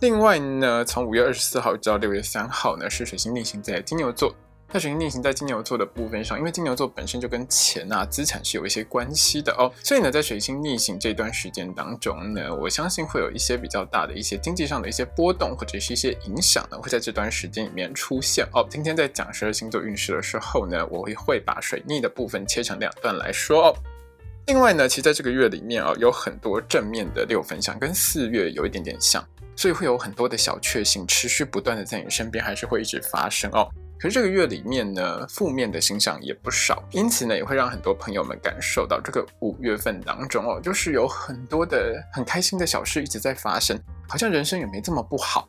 另外呢，从五月二十四号到六月三号呢，是水星逆行在金牛座。那水星逆行在金牛座的部分上，因为金牛座本身就跟钱啊、资产是有一些关系的哦，所以呢，在水星逆行这段时间当中呢，我相信会有一些比较大的一些经济上的一些波动，或者是一些影响呢，会在这段时间里面出现哦。今天在讲十二星座运势的时候呢，我会会把水逆的部分切成两段来说哦。另外呢，其实在这个月里面啊，有很多正面的六分相，跟四月有一点点像。所以会有很多的小确幸持续不断的在你身边，还是会一直发生哦。可是这个月里面呢，负面的星象也不少，因此呢，也会让很多朋友们感受到这个五月份当中哦，就是有很多的很开心的小事一直在发生，好像人生也没这么不好。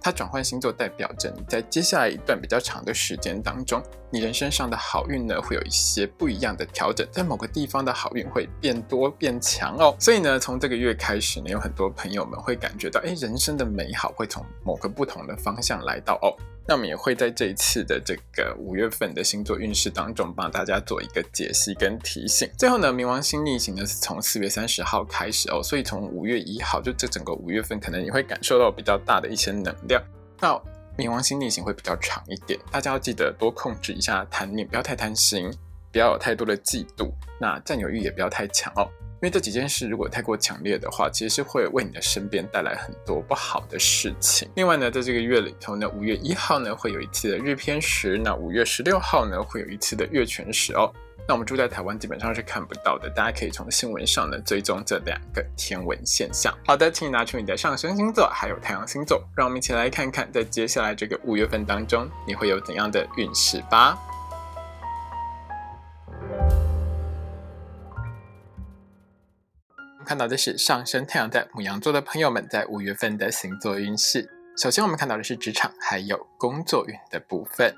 它转换星座，代表着你在接下来一段比较长的时间当中，你人生上的好运呢，会有一些不一样的调整，在某个地方的好运会变多变强哦。所以呢，从这个月开始呢，有很多朋友们会感觉到，哎，人生的美好会从某个不同的方向来到哦。那我们也会在这一次的这个五月份的星座运势当中，帮大家做一个解析跟提醒。最后呢，冥王星逆行呢是从四月三十号开始哦，所以从五月一号，就这整个五月份，可能你会感受到比较大的一些能量。那冥王星逆行会比较长一点，大家要记得多控制一下贪念，不要太贪心，不要有太多的嫉妒，那占有欲也不要太强哦。因为这几件事如果太过强烈的话，其实是会为你的身边带来很多不好的事情。另外呢，在这个月里头呢，五月一号呢会有一次的日偏食，那五月十六号呢会有一次的月全食哦。那我们住在台湾基本上是看不到的，大家可以从新闻上呢追踪这两个天文现象。好的，请你拿出你的上升星座还有太阳星座，让我们一起来看看在接下来这个五月份当中你会有怎样的运势吧。看到的是上升太阳在母羊座的朋友们在五月份的星座运势。首先，我们看到的是职场还有工作运的部分。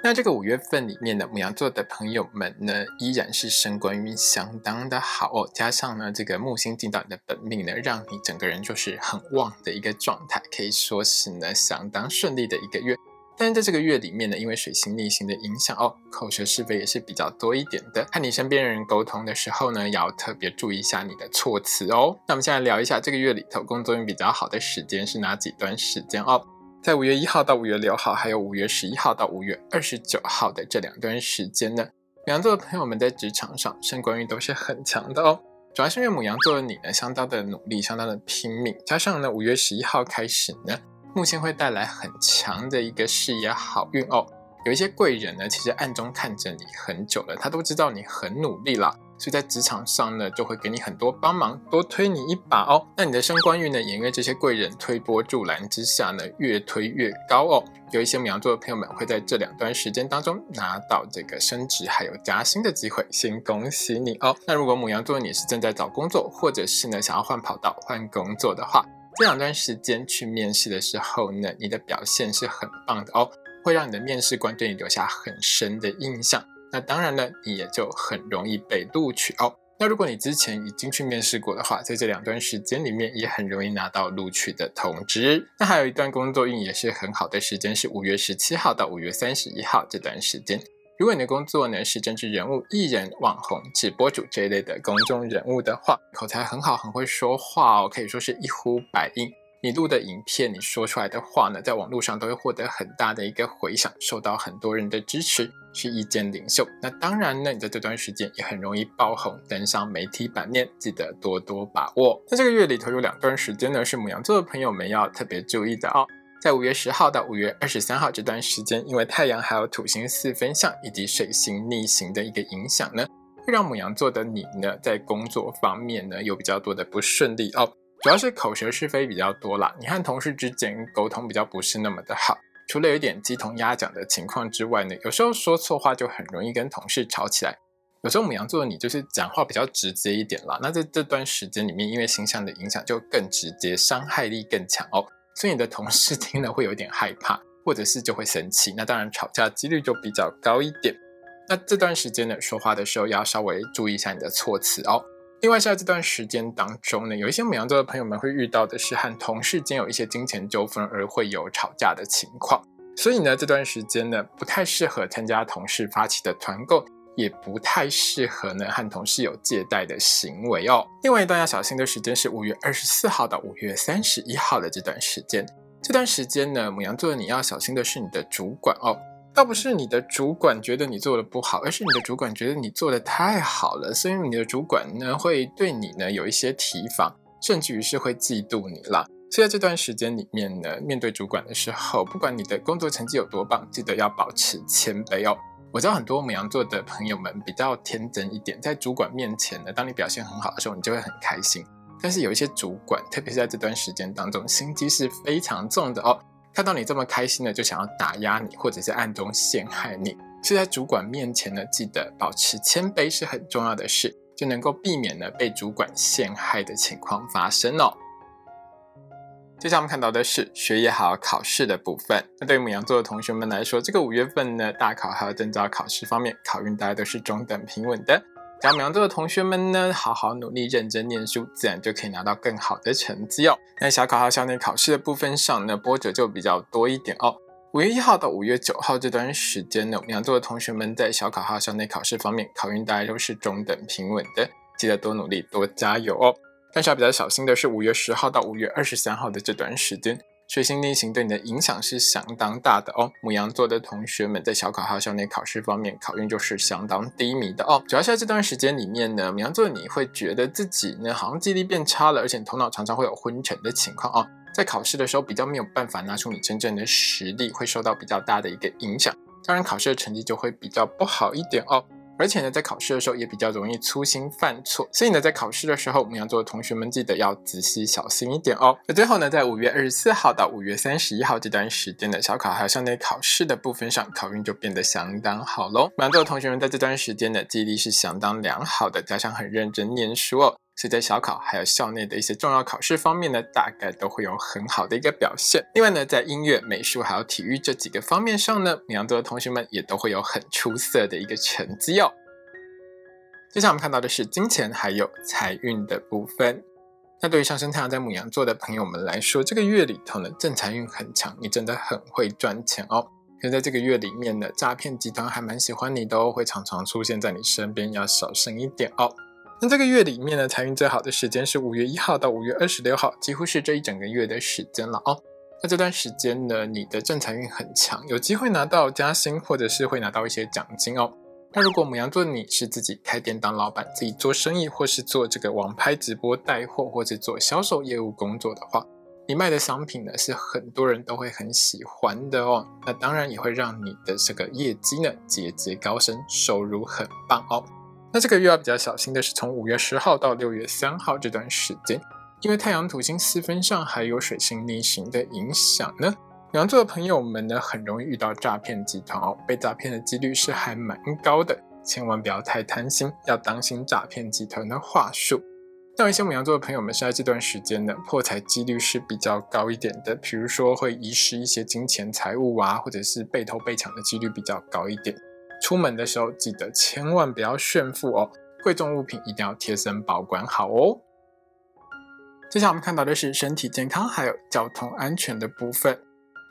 那这个五月份里面的母羊座的朋友们呢，依然是升官运相当的好哦。加上呢，这个木星进到你的本命呢，让你整个人就是很旺的一个状态，可以说是呢相当顺利的一个月。但是在这个月里面呢，因为水星逆行的影响哦，口舌是非也是比较多一点的。和你身边人沟通的时候呢，要特别注意一下你的措辞哦。那我们现在聊一下这个月里头工作运比较好的时间是哪几段时间哦？在五月一号到五月六号，还有五月十一号到五月二十九号的这两段时间呢，母羊座的朋友们在职场上升官运都是很强的哦。主要是因为母羊座的你呢，相当的努力，相当的拼命，加上呢五月十一号开始呢。木星会带来很强的一个事业好运哦，有一些贵人呢，其实暗中看着你很久了，他都知道你很努力了，所以在职场上呢，就会给你很多帮忙，多推你一把哦。那你的升官运呢，也因为这些贵人推波助澜之下呢，越推越高哦。有一些母羊座的朋友们会在这两段时间当中拿到这个升职还有加薪的机会，先恭喜你哦。那如果母羊座你是正在找工作，或者是呢想要换跑道换工作的话，这两段时间去面试的时候呢，你的表现是很棒的哦，会让你的面试官对你留下很深的印象。那当然了，你也就很容易被录取哦。那如果你之前已经去面试过的话，在这两段时间里面也很容易拿到录取的通知。那还有一段工作运也是很好的时间，是五月十七号到五月三十一号这段时间。如果你的工作呢是政治人物、艺人、网红、直播主这一类的公众人物的话，口才很好，很会说话哦，可以说是一呼百应。你录的影片，你说出来的话呢，在网络上都会获得很大的一个回响，受到很多人的支持，是意见领袖。那当然呢，你在这段时间也很容易爆红，登上媒体版面，记得多多把握。在这个月里头有两段时间呢，是母羊座的朋友们要特别注意的哦。在五月十号到五月二十三号这段时间，因为太阳还有土星四分相以及水星逆行的一个影响呢，会让母羊座的你呢，在工作方面呢有比较多的不顺利哦。主要是口舌是非比较多啦，你和同事之间沟通比较不是那么的好，除了有点鸡同鸭讲的情况之外呢，有时候说错话就很容易跟同事吵起来。有时候母羊座的你就是讲话比较直接一点啦，那在这段时间里面，因为形象的影响就更直接，伤害力更强哦，所以你的同事听了会有点害怕，或者是就会生气，那当然吵架几率就比较高一点。那这段时间呢，说话的时候要稍微注意一下你的措辞哦。另外，在这段时间当中呢，有一些母羊座的朋友们会遇到的是和同事间有一些金钱纠纷而会有吵架的情况，所以呢，这段时间呢不太适合参加同事发起的团购，也不太适合呢和同事有借贷的行为哦。另外一段要小心的时间是五月二十四号到五月三十一号的这段时间，这段时间呢，母羊座你要小心的是你的主管哦。倒不是你的主管觉得你做的不好，而是你的主管觉得你做的太好了，所以你的主管呢会对你呢有一些提防，甚至于是会嫉妒你啦。所以在这段时间里面呢，面对主管的时候，不管你的工作成绩有多棒，记得要保持谦卑哦。我知道很多母羊座的朋友们比较天真一点，在主管面前呢，当你表现很好的时候，你就会很开心。但是有一些主管，特别是在这段时间当中，心机是非常重的哦。看到你这么开心呢，就想要打压你，或者是暗中陷害你。是在主管面前呢，记得保持谦卑是很重要的事，就能够避免呢被主管陷害的情况发生哦。接下来我们看到的是学业还有考试的部分。那对于母羊座的同学们来说，这个五月份呢，大考还有证照考试方面，考运大家都是中等平稳的。讲母羊座的同学们呢，好好努力、认真念书，自然就可以拿到更好的成绩哦。那小考号校内考试的部分上呢，波折就比较多一点哦。五月一号到五月九号这段时间呢，母羊座的同学们在小考号校内考试方面，考运大概都是中等平稳的，记得多努力、多加油哦。但是要比较小心的是，五月十号到五月二十三号的这段时间。水星逆行对你的影响是相当大的哦。母羊座的同学们在小考号校内考试方面，考运就是相当低迷的哦。主要是在这段时间里面呢，母羊座你会觉得自己呢好像记忆力变差了，而且头脑常常会有昏沉的情况哦。在考试的时候比较没有办法拿出你真正的实力，会受到比较大的一个影响。当然，考试的成绩就会比较不好一点哦。而且呢，在考试的时候也比较容易粗心犯错，所以呢，在考试的时候，母羊座的同学们记得要仔细小心一点哦。那最后呢，在五月二十四号到五月三十一号这段时间的小考还有校内考试的部分上，考运就变得相当好喽。母羊座的同学们在这段时间的记忆力是相当良好的，加上很认真念书哦。所以在小考还有校内的一些重要考试方面呢，大概都会有很好的一个表现。另外呢，在音乐、美术还有体育这几个方面上呢，母羊座的同学们也都会有很出色的一个成绩哦。接下来我们看到的是金钱还有财运的部分。那对于上升太阳在母羊座的朋友们来说，这个月里头呢，正财运很强，你真的很会赚钱哦。可在这个月里面呢，诈骗集团还蛮喜欢你的哦，会常常出现在你身边，要小心一点哦。那这个月里面呢，财运最好的时间是五月一号到五月二十六号，几乎是这一整个月的时间了哦。那这段时间呢，你的正财运很强，有机会拿到加薪，或者是会拿到一些奖金哦。那如果母羊座你是自己开店当老板，自己做生意，或是做这个网拍直播带货，或者做销售业务工作的话，你卖的商品呢是很多人都会很喜欢的哦。那当然也会让你的这个业绩呢节节高升，收入很棒哦。那这个月要比较小心的是，从五月十号到六月三号这段时间，因为太阳土星四分上还有水星逆行的影响呢，羊座的朋友们呢很容易遇到诈骗集团哦，被诈骗的几率是还蛮高的，千万不要太贪心，要当心诈骗集团的话术。那有一些母羊座的朋友们是在这段时间呢，破财几率是比较高一点的，比如说会遗失一些金钱财物啊，或者是被偷被抢的几率比较高一点。出门的时候记得千万不要炫富哦，贵重物品一定要贴身保管好哦。接下来我们看到的是身体健康还有交通安全的部分。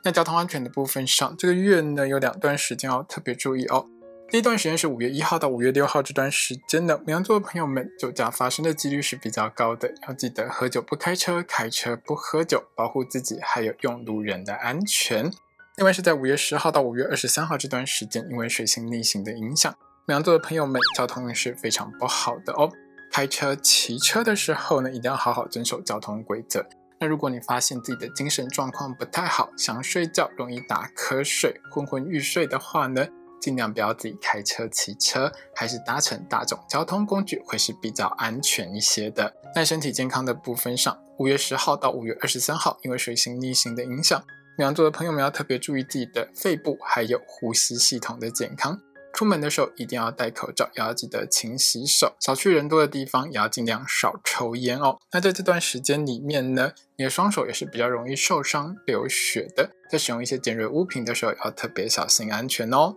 在交通安全的部分上，这个月呢有两段时间要特别注意哦。第一段时间是五月一号到五月六号这段时间的，牡羊座的朋友们，酒驾发生的几率是比较高的，要记得喝酒不开车，开车不喝酒，保护自己还有用路人的安全。另外是在五月十号到五月二十三号这段时间，因为水星逆行的影响，牡羊座的朋友们交通是非常不好的哦。开车、骑车的时候呢，一定要好好遵守交通规则。那如果你发现自己的精神状况不太好，想睡觉容易打瞌睡、昏昏欲睡的话呢？尽量不要自己开车、骑车，还是搭乘大众交通工具会是比较安全一些的。在身体健康的部分上，五月十号到五月二十三号，因为水星逆行的影响，羊座的朋友们要特别注意自己的肺部还有呼吸系统的健康。出门的时候一定要戴口罩，也要记得勤洗手。少去人多的地方，也要尽量少抽烟哦。那在这段时间里面呢，你的双手也是比较容易受伤、流血的。在使用一些尖锐物品的时候，要特别小心安全哦。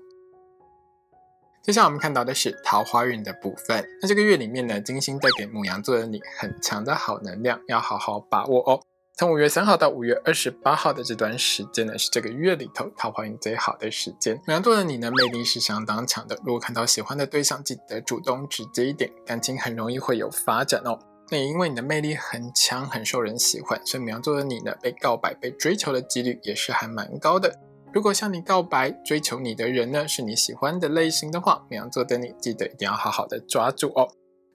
接下来我们看到的是桃花运的部分。那这个月里面呢，金星带给母羊座的你很强的好能量，要好好把握哦。从五月三号到五月二十八号的这段时间呢，是这个月里头桃花运最好的时间。母羊座的你呢，魅力是相当强的。如果看到喜欢的对象，记得主动直接一点，感情很容易会有发展哦。那也因为你的魅力很强，很受人喜欢，所以母羊座的你呢，被告白、被追求的几率也是还蛮高的。如果向你告白、追求你的人呢，是你喜欢的类型的话，牧羊座的你记得一定要好好的抓住哦。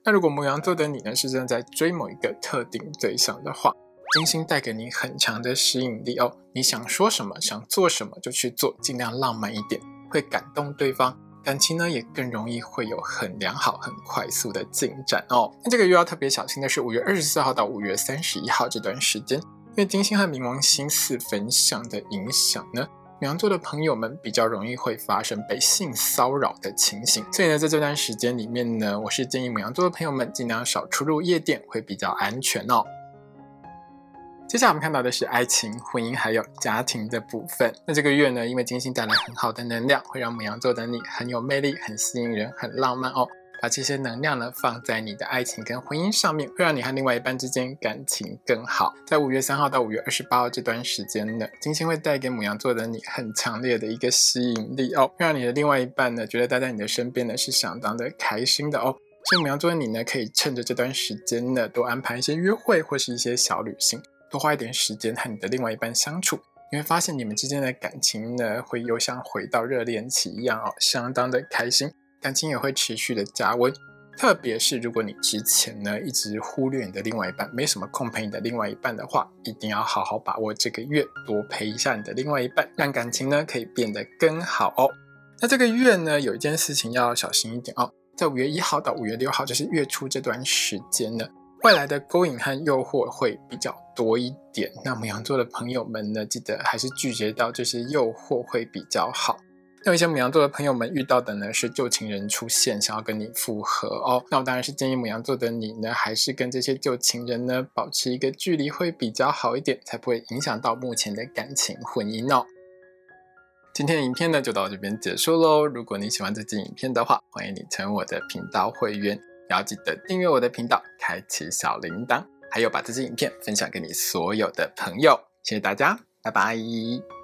那如果牧羊座的你呢，是正在追某一个特定对象的话，金星带给你很强的吸引力哦。你想说什么、想做什么就去做，尽量浪漫一点，会感动对方，感情呢也更容易会有很良好、很快速的进展哦。那这个月要特别小心的是五月二十四号到五月三十一号这段时间，因为金星和冥王星四分相的影响呢。羊座的朋友们比较容易会发生被性骚扰的情形，所以呢，在这段时间里面呢，我是建议母羊座的朋友们尽量少出入夜店，会比较安全哦。接下来我们看到的是爱情、婚姻还有家庭的部分。那这个月呢，因为金星带来很好的能量，会让母羊座的你很有魅力、很吸引人、很浪漫哦。把这些能量呢放在你的爱情跟婚姻上面，会让你和另外一半之间感情更好。在五月三号到五月二十八号这段时间呢，金星会带给母羊座的你很强烈的一个吸引力哦，让你的另外一半呢觉得待在你的身边呢是相当的开心的哦。所以母羊座的你呢，可以趁着这段时间呢，多安排一些约会或是一些小旅行，多花一点时间和你的另外一半相处，你会发现你们之间的感情呢，会又像回到热恋期一样哦，相当的开心。感情也会持续的加温，特别是如果你之前呢一直忽略你的另外一半，没什么空陪你的另外一半的话，一定要好好把握这个月，多陪一下你的另外一半，让感情呢可以变得更好哦。那这个月呢有一件事情要小心一点哦，在五月一号到五月六号，就是月初这段时间呢，外来的勾引和诱惑会比较多一点。那母羊座的朋友们呢，记得还是拒绝到这些诱惑会比较好。那有一些母羊座的朋友们遇到的呢是旧情人出现，想要跟你复合哦。那我当然是建议母羊座的你呢，还是跟这些旧情人呢保持一个距离会比较好一点，才不会影响到目前的感情婚姻哦。今天的影片呢就到这边结束喽。如果你喜欢这支影片的话，欢迎你成为我的频道会员，也要记得订阅我的频道，开启小铃铛，还有把这支影片分享给你所有的朋友。谢谢大家，拜拜。